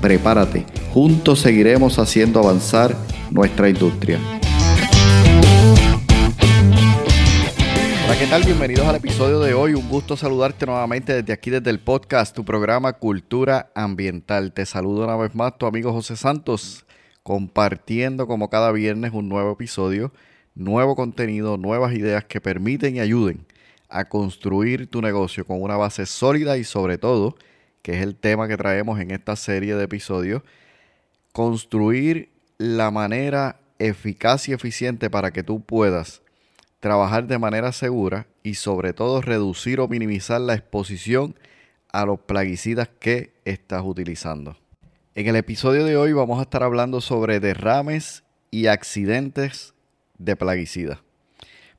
Prepárate, juntos seguiremos haciendo avanzar nuestra industria. Hola, ¿qué tal? Bienvenidos al episodio de hoy. Un gusto saludarte nuevamente desde aquí, desde el podcast, tu programa Cultura Ambiental. Te saludo una vez más tu amigo José Santos, compartiendo como cada viernes un nuevo episodio, nuevo contenido, nuevas ideas que permiten y ayuden a construir tu negocio con una base sólida y sobre todo, que es el tema que traemos en esta serie de episodios, construir la manera eficaz y eficiente para que tú puedas trabajar de manera segura y sobre todo reducir o minimizar la exposición a los plaguicidas que estás utilizando. En el episodio de hoy vamos a estar hablando sobre derrames y accidentes de plaguicidas.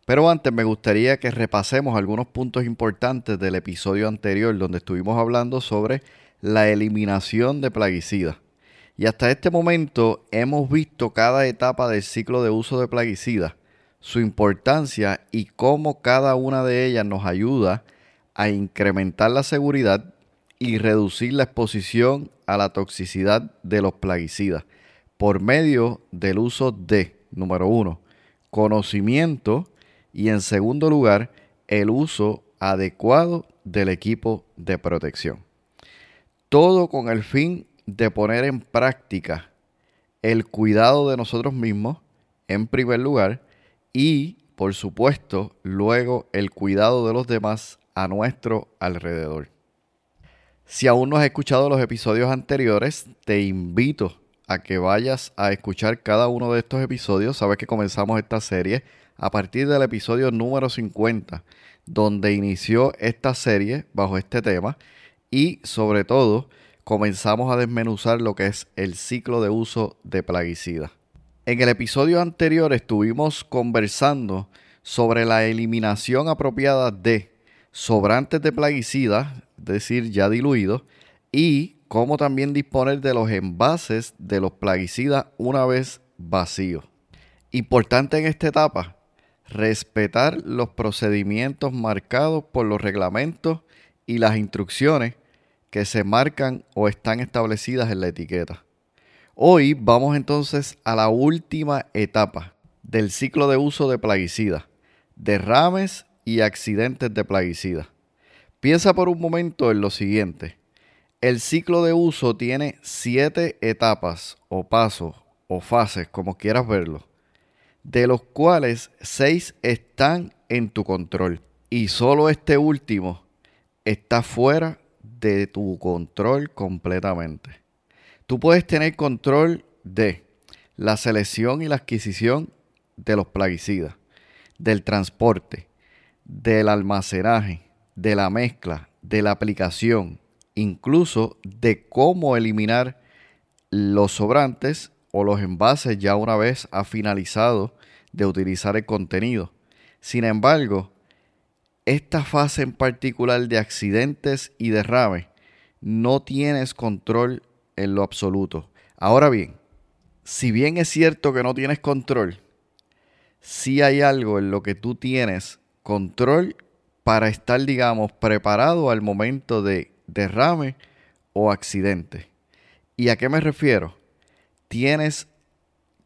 Pero antes me gustaría que repasemos algunos puntos importantes del episodio anterior donde estuvimos hablando sobre la eliminación de plaguicidas. Y hasta este momento hemos visto cada etapa del ciclo de uso de plaguicidas su importancia y cómo cada una de ellas nos ayuda a incrementar la seguridad y reducir la exposición a la toxicidad de los plaguicidas por medio del uso de, número uno, conocimiento y en segundo lugar, el uso adecuado del equipo de protección. Todo con el fin de poner en práctica el cuidado de nosotros mismos, en primer lugar, y, por supuesto, luego el cuidado de los demás a nuestro alrededor. Si aún no has escuchado los episodios anteriores, te invito a que vayas a escuchar cada uno de estos episodios. Sabes que comenzamos esta serie a partir del episodio número 50, donde inició esta serie bajo este tema y sobre todo comenzamos a desmenuzar lo que es el ciclo de uso de plaguicidas. En el episodio anterior estuvimos conversando sobre la eliminación apropiada de sobrantes de plaguicidas, es decir, ya diluidos, y cómo también disponer de los envases de los plaguicidas una vez vacíos. Importante en esta etapa, respetar los procedimientos marcados por los reglamentos y las instrucciones que se marcan o están establecidas en la etiqueta. Hoy vamos entonces a la última etapa del ciclo de uso de plaguicidas, derrames y accidentes de plaguicidas. Piensa por un momento en lo siguiente. El ciclo de uso tiene siete etapas o pasos o fases, como quieras verlo, de los cuales seis están en tu control y solo este último está fuera de tu control completamente. Tú puedes tener control de la selección y la adquisición de los plaguicidas, del transporte, del almacenaje, de la mezcla, de la aplicación, incluso de cómo eliminar los sobrantes o los envases ya una vez ha finalizado de utilizar el contenido. Sin embargo, esta fase en particular de accidentes y derrames no tienes control en lo absoluto. Ahora bien, si bien es cierto que no tienes control, sí hay algo en lo que tú tienes control para estar, digamos, preparado al momento de derrame o accidente. ¿Y a qué me refiero? Tienes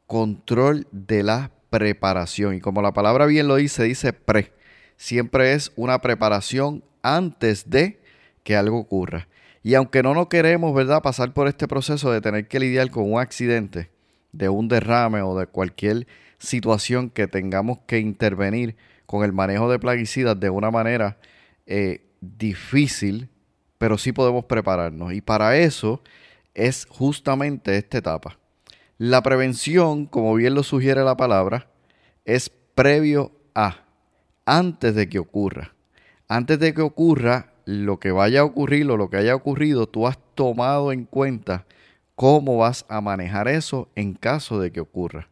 control de la preparación. Y como la palabra bien lo dice, dice pre. Siempre es una preparación antes de que algo ocurra. Y aunque no nos queremos, ¿verdad?, pasar por este proceso de tener que lidiar con un accidente, de un derrame o de cualquier situación que tengamos que intervenir con el manejo de plaguicidas de una manera eh, difícil, pero sí podemos prepararnos. Y para eso es justamente esta etapa. La prevención, como bien lo sugiere la palabra, es previo a, antes de que ocurra. Antes de que ocurra, lo que vaya a ocurrir o lo que haya ocurrido, tú has tomado en cuenta cómo vas a manejar eso en caso de que ocurra.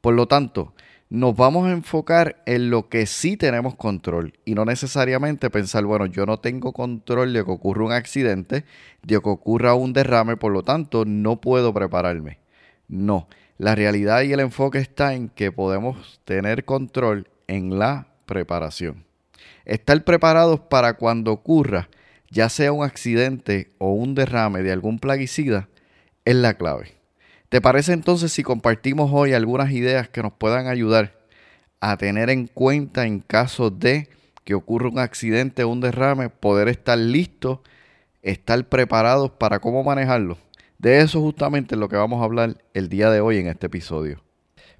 Por lo tanto, nos vamos a enfocar en lo que sí tenemos control y no necesariamente pensar, bueno, yo no tengo control de que ocurra un accidente, de que ocurra un derrame, por lo tanto, no puedo prepararme. No, la realidad y el enfoque está en que podemos tener control en la preparación. Estar preparados para cuando ocurra, ya sea un accidente o un derrame de algún plaguicida, es la clave. ¿Te parece entonces si compartimos hoy algunas ideas que nos puedan ayudar a tener en cuenta en caso de que ocurra un accidente o un derrame, poder estar listos, estar preparados para cómo manejarlo? De eso justamente es lo que vamos a hablar el día de hoy en este episodio.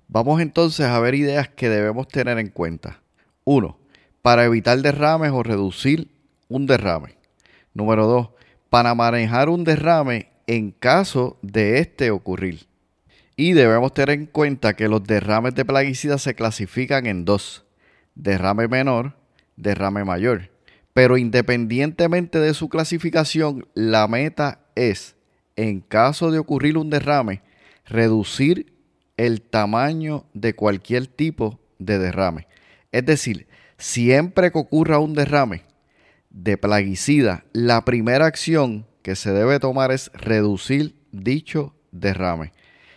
Vamos entonces a ver ideas que debemos tener en cuenta. Uno, Para evitar derrames o reducir un derrame. Número dos, Para manejar un derrame en caso de este ocurrir. Y debemos tener en cuenta que los derrames de plaguicidas se clasifican en dos, derrame menor, derrame mayor. Pero independientemente de su clasificación, la meta es, en caso de ocurrir un derrame, reducir el tamaño de cualquier tipo de derrame. Es decir, siempre que ocurra un derrame de plaguicida, la primera acción que se debe tomar es reducir dicho derrame.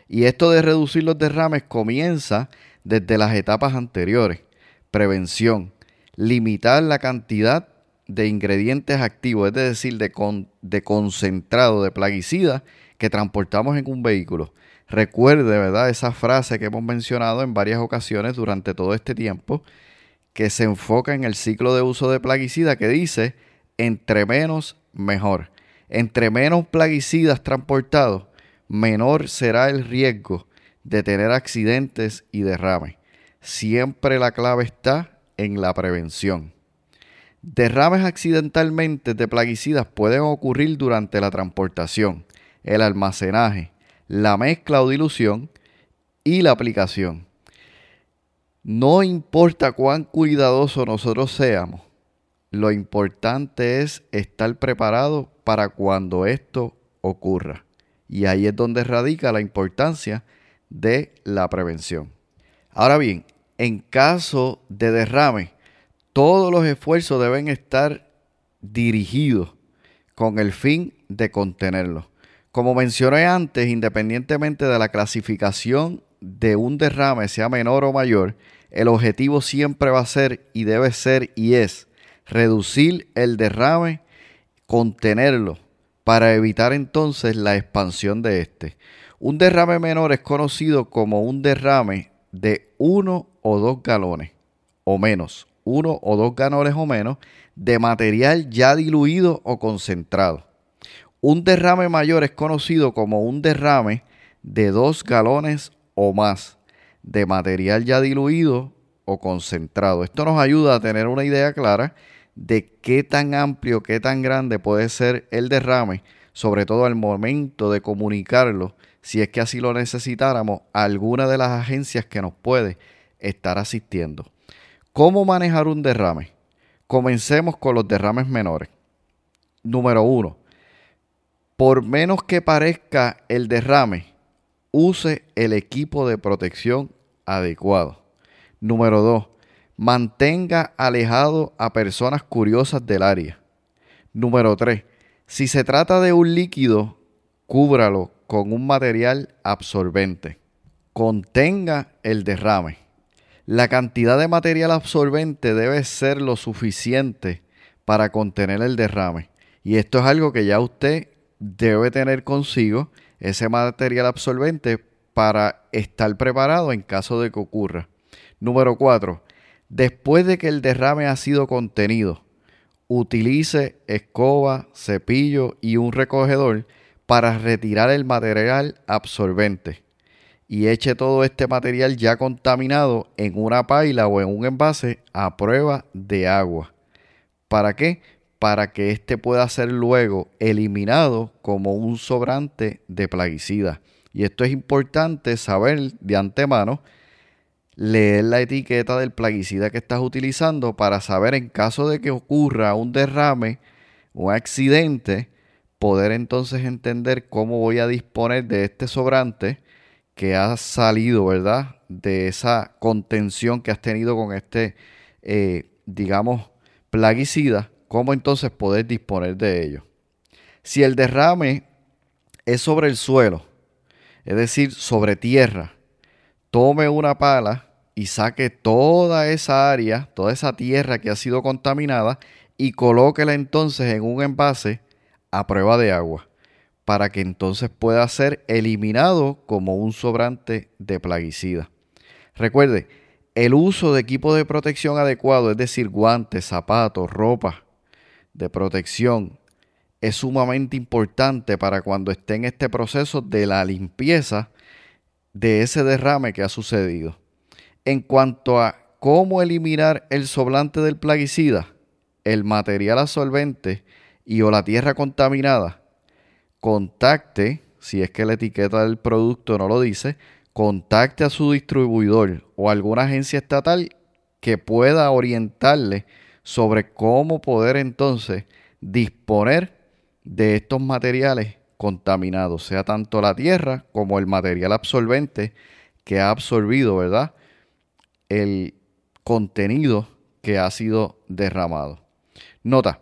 Y esto de reducir los derrames comienza desde las etapas anteriores. Prevención, limitar la cantidad de ingredientes activos, es decir, de, de concentrado de plaguicida que transportamos en un vehículo. Recuerde, ¿verdad? Esa frase que hemos mencionado en varias ocasiones durante todo este tiempo, que se enfoca en el ciclo de uso de plaguicida que dice, entre menos, mejor. Entre menos plaguicidas transportados, menor será el riesgo de tener accidentes y derrames. Siempre la clave está en la prevención. Derrames accidentalmente de plaguicidas pueden ocurrir durante la transportación, el almacenaje, la mezcla o dilución y la aplicación. No importa cuán cuidadosos nosotros seamos, lo importante es estar preparado para cuando esto ocurra. Y ahí es donde radica la importancia de la prevención. Ahora bien, en caso de derrame, todos los esfuerzos deben estar dirigidos con el fin de contenerlo. Como mencioné antes, independientemente de la clasificación de un derrame, sea menor o mayor, el objetivo siempre va a ser y debe ser y es reducir el derrame, contenerlo, para evitar entonces la expansión de este. Un derrame menor es conocido como un derrame de uno o dos galones o menos, uno o dos galones o menos de material ya diluido o concentrado. Un derrame mayor es conocido como un derrame de dos galones o más de material ya diluido o concentrado. Esto nos ayuda a tener una idea clara de qué tan amplio, qué tan grande puede ser el derrame, sobre todo al momento de comunicarlo, si es que así lo necesitáramos, a alguna de las agencias que nos puede estar asistiendo. ¿Cómo manejar un derrame? Comencemos con los derrames menores. Número uno, por menos que parezca el derrame, use el equipo de protección adecuado. Número dos, mantenga alejado a personas curiosas del área. Número 3. Si se trata de un líquido, cúbralo con un material absorbente. Contenga el derrame. La cantidad de material absorbente debe ser lo suficiente para contener el derrame. Y esto es algo que ya usted debe tener consigo, ese material absorbente, para estar preparado en caso de que ocurra. Número 4 Después de que el derrame ha sido contenido, utilice escoba, cepillo y un recogedor para retirar el material absorbente y eche todo este material ya contaminado en una paila o en un envase a prueba de agua. ¿Para qué? Para que éste pueda ser luego eliminado como un sobrante de plaguicida. Y esto es importante saber de antemano leer la etiqueta del plaguicida que estás utilizando para saber en caso de que ocurra un derrame, un accidente, poder entonces entender cómo voy a disponer de este sobrante que ha salido, ¿verdad? De esa contención que has tenido con este, eh, digamos, plaguicida, cómo entonces poder disponer de ello. Si el derrame es sobre el suelo, es decir, sobre tierra, tome una pala y saque toda esa área, toda esa tierra que ha sido contaminada y colóquela entonces en un envase a prueba de agua para que entonces pueda ser eliminado como un sobrante de plaguicida. Recuerde, el uso de equipo de protección adecuado, es decir, guantes, zapatos, ropa de protección, es sumamente importante para cuando esté en este proceso de la limpieza de ese derrame que ha sucedido. En cuanto a cómo eliminar el sobrante del plaguicida, el material absorbente y o la tierra contaminada, contacte, si es que la etiqueta del producto no lo dice, contacte a su distribuidor o alguna agencia estatal que pueda orientarle sobre cómo poder entonces disponer de estos materiales contaminados, sea tanto la tierra como el material absorbente que ha absorbido, ¿verdad? El contenido que ha sido derramado. Nota,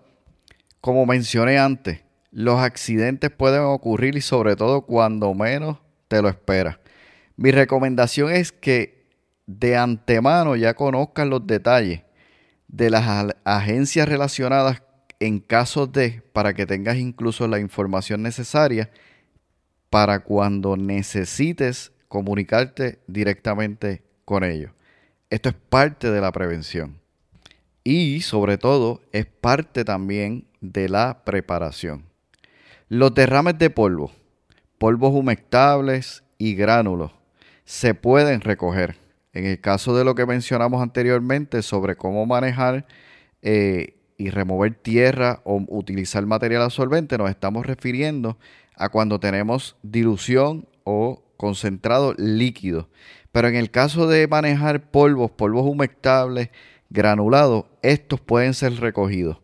como mencioné antes, los accidentes pueden ocurrir y sobre todo cuando menos te lo esperas. Mi recomendación es que de antemano ya conozcan los detalles de las agencias relacionadas en caso de, para que tengas incluso la información necesaria para cuando necesites comunicarte directamente con ellos. Esto es parte de la prevención y sobre todo es parte también de la preparación. Los derrames de polvo, polvos humectables y gránulos se pueden recoger. En el caso de lo que mencionamos anteriormente sobre cómo manejar eh, y remover tierra o utilizar material absorbente, nos estamos refiriendo a cuando tenemos dilución o concentrado líquido. Pero en el caso de manejar polvos, polvos humectables, granulados, estos pueden ser recogidos.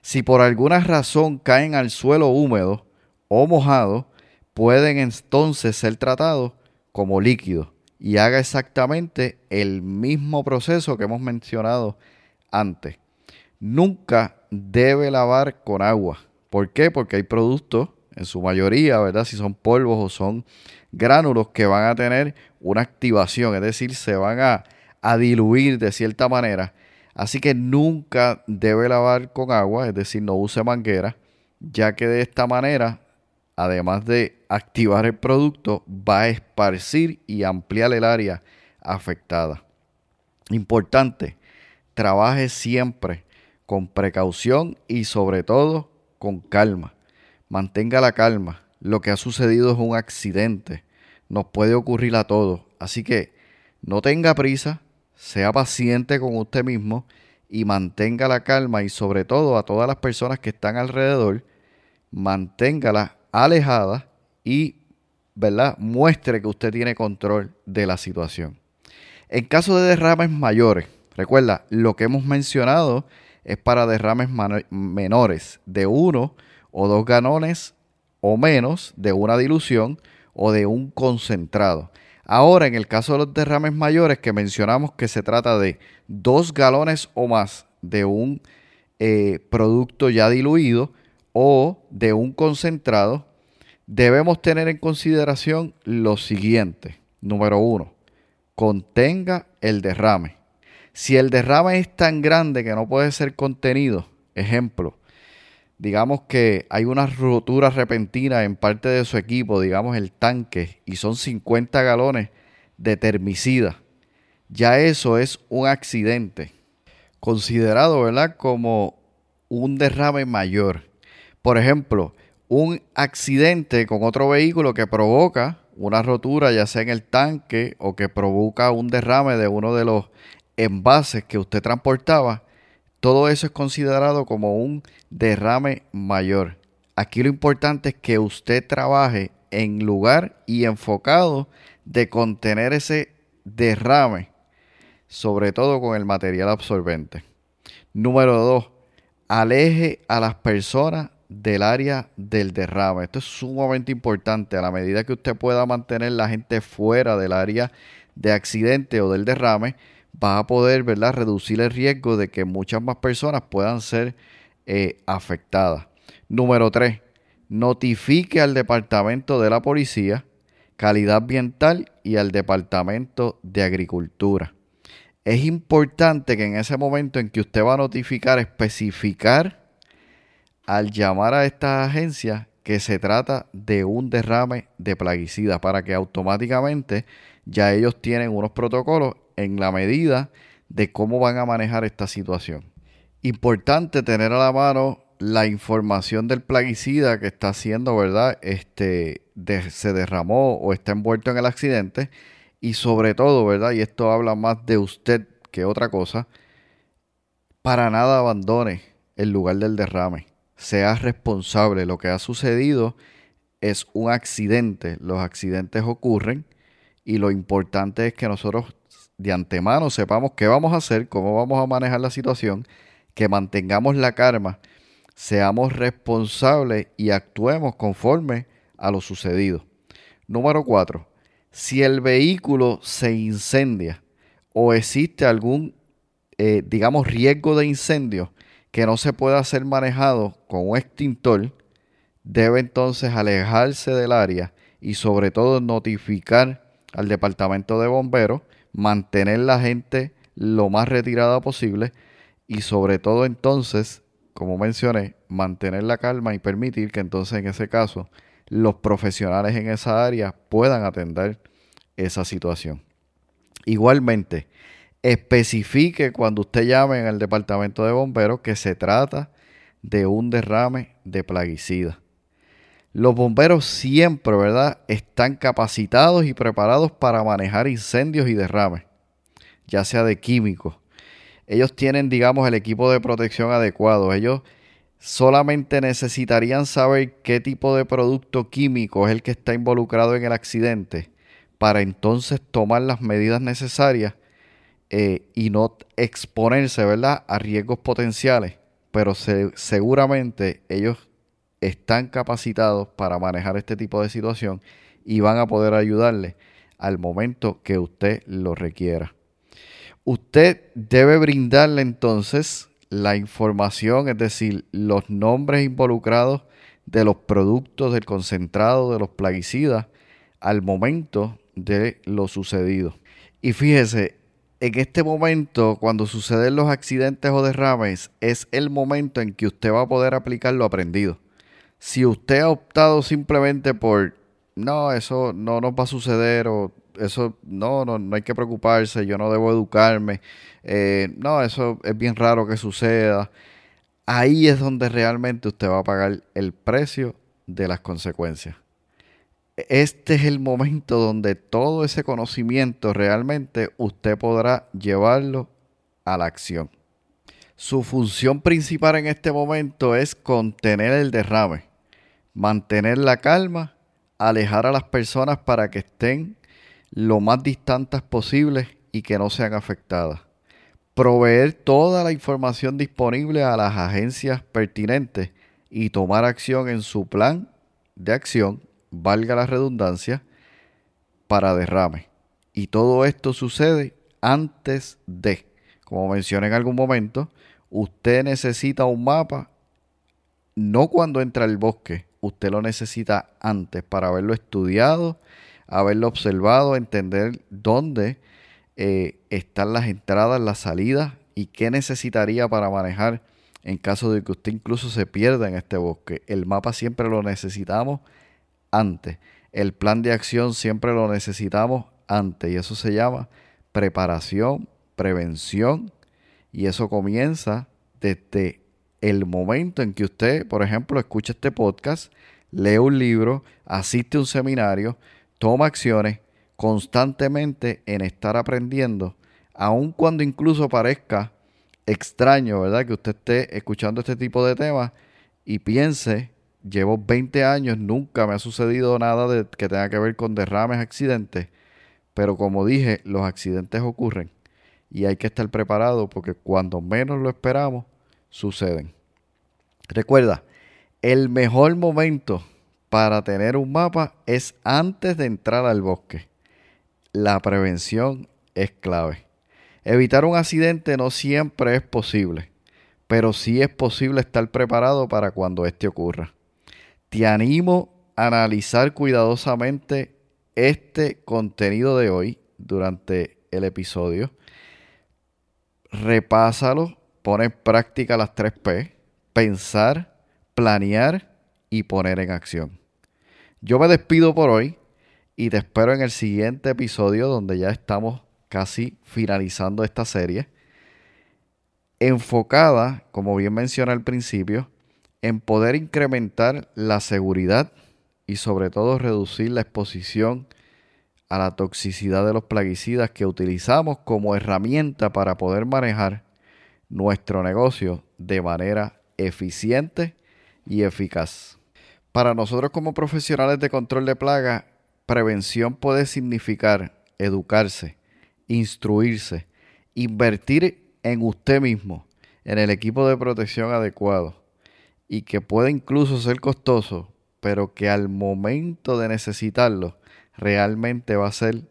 Si por alguna razón caen al suelo húmedo o mojado, pueden entonces ser tratados como líquidos y haga exactamente el mismo proceso que hemos mencionado antes. Nunca debe lavar con agua. ¿Por qué? Porque hay productos, en su mayoría, ¿verdad? Si son polvos o son gránulos que van a tener una activación, es decir, se van a, a diluir de cierta manera Así que nunca debe lavar con agua, es decir, no use manguera, ya que de esta manera, además de activar el producto, va a esparcir y ampliar el área afectada. Importante, trabaje siempre con precaución y sobre todo con calma. Mantenga la calma. Lo que ha sucedido es un accidente. Nos puede ocurrir a todos. Así que no tenga prisa, sea paciente con usted mismo y mantenga la calma y sobre todo a todas las personas que están alrededor, manténgala alejada y ¿verdad? muestre que usted tiene control de la situación. En caso de derrames mayores, recuerda, lo que hemos mencionado es para derrames menores de uno o dos galones o menos de una dilución o de un concentrado. Ahora, en el caso de los derrames mayores, que mencionamos que se trata de dos galones o más de un eh, producto ya diluido o de un concentrado, debemos tener en consideración lo siguiente. Número uno, contenga el derrame. Si el derrame es tan grande que no puede ser contenido, ejemplo, digamos que hay una rotura repentina en parte de su equipo, digamos el tanque, y son 50 galones de termicida, ya eso es un accidente, considerado, ¿verdad?, como un derrame mayor. Por ejemplo, un accidente con otro vehículo que provoca una rotura, ya sea en el tanque o que provoca un derrame de uno de los envases que usted transportaba, todo eso es considerado como un derrame mayor. Aquí lo importante es que usted trabaje en lugar y enfocado de contener ese derrame, sobre todo con el material absorbente. Número dos, aleje a las personas del área del derrame. Esto es sumamente importante. A la medida que usted pueda mantener la gente fuera del área de accidente o del derrame, va a poder ¿verdad? reducir el riesgo de que muchas más personas puedan ser eh, afectadas. Número 3. Notifique al Departamento de la Policía, Calidad Ambiental y al Departamento de Agricultura. Es importante que en ese momento en que usted va a notificar, especificar al llamar a estas agencias que se trata de un derrame de plaguicida para que automáticamente ya ellos tienen unos protocolos en la medida de cómo van a manejar esta situación. Importante tener a la mano la información del plaguicida que está haciendo, ¿verdad? Este se derramó o está envuelto en el accidente y sobre todo, ¿verdad? Y esto habla más de usted que otra cosa. Para nada abandone el lugar del derrame. Sea responsable. Lo que ha sucedido es un accidente. Los accidentes ocurren y lo importante es que nosotros de antemano sepamos qué vamos a hacer, cómo vamos a manejar la situación, que mantengamos la calma, seamos responsables y actuemos conforme a lo sucedido. Número 4. Si el vehículo se incendia o existe algún, eh, digamos, riesgo de incendio que no se pueda ser manejado con un extintor, debe entonces alejarse del área y sobre todo notificar al departamento de bomberos, mantener la gente lo más retirada posible y sobre todo entonces, como mencioné, mantener la calma y permitir que entonces en ese caso los profesionales en esa área puedan atender esa situación. Igualmente, especifique cuando usted llame al departamento de bomberos que se trata de un derrame de plaguicida. Los bomberos siempre, ¿verdad?, están capacitados y preparados para manejar incendios y derrames, ya sea de químicos. Ellos tienen, digamos, el equipo de protección adecuado. Ellos solamente necesitarían saber qué tipo de producto químico es el que está involucrado en el accidente para entonces tomar las medidas necesarias eh, y no exponerse, ¿verdad?, a riesgos potenciales. Pero seguramente ellos están capacitados para manejar este tipo de situación y van a poder ayudarle al momento que usted lo requiera. Usted debe brindarle entonces la información, es decir, los nombres involucrados de los productos del concentrado de los plaguicidas al momento de lo sucedido. Y fíjese, en este momento, cuando suceden los accidentes o derrames, es el momento en que usted va a poder aplicar lo aprendido si usted ha optado simplemente por, no, eso no nos va a suceder o eso no, no, no hay que preocuparse, yo no debo educarme, eh, no, eso es bien raro que suceda, ahí es donde realmente usted va a pagar el precio de las consecuencias. Este es el momento donde todo ese conocimiento realmente usted podrá llevarlo a la acción. Su función principal en este momento es contener el derrame mantener la calma, alejar a las personas para que estén lo más distantes posibles y que no sean afectadas. Proveer toda la información disponible a las agencias pertinentes y tomar acción en su plan de acción, valga la redundancia, para derrame. Y todo esto sucede antes de, como mencioné en algún momento, usted necesita un mapa no cuando entra al bosque, usted lo necesita antes para haberlo estudiado, haberlo observado, entender dónde eh, están las entradas, las salidas y qué necesitaría para manejar en caso de que usted incluso se pierda en este bosque. El mapa siempre lo necesitamos antes. El plan de acción siempre lo necesitamos antes y eso se llama preparación, prevención y eso comienza desde el momento en que usted, por ejemplo, escucha este podcast, lee un libro, asiste a un seminario, toma acciones constantemente en estar aprendiendo, aun cuando incluso parezca extraño, ¿verdad? Que usted esté escuchando este tipo de temas y piense, llevo 20 años, nunca me ha sucedido nada de, que tenga que ver con derrames, accidentes, pero como dije, los accidentes ocurren y hay que estar preparado porque cuando menos lo esperamos, suceden. Recuerda, el mejor momento para tener un mapa es antes de entrar al bosque. La prevención es clave. Evitar un accidente no siempre es posible, pero sí es posible estar preparado para cuando este ocurra. Te animo a analizar cuidadosamente este contenido de hoy durante el episodio. Repásalo, pone en práctica las tres P, pensar, planear y poner en acción. Yo me despido por hoy y te espero en el siguiente episodio donde ya estamos casi finalizando esta serie, enfocada, como bien mencioné al principio, en poder incrementar la seguridad y sobre todo reducir la exposición a la toxicidad de los plaguicidas que utilizamos como herramienta para poder manejar nuestro negocio de manera eficiente y eficaz. Para nosotros como profesionales de control de plagas, prevención puede significar educarse, instruirse, invertir en usted mismo, en el equipo de protección adecuado y que puede incluso ser costoso, pero que al momento de necesitarlo realmente va a ser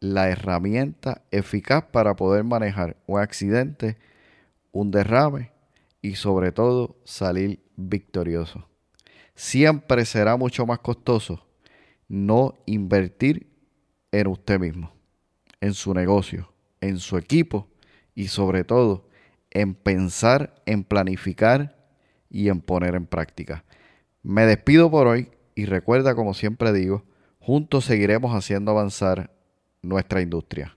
la herramienta eficaz para poder manejar un accidente, un derrame y sobre todo salir victorioso. Siempre será mucho más costoso no invertir en usted mismo en su negocio, en su equipo y sobre todo en pensar, en planificar y en poner en práctica. Me despido por hoy y recuerda, como siempre digo, juntos seguiremos haciendo avanzar nuestra industria.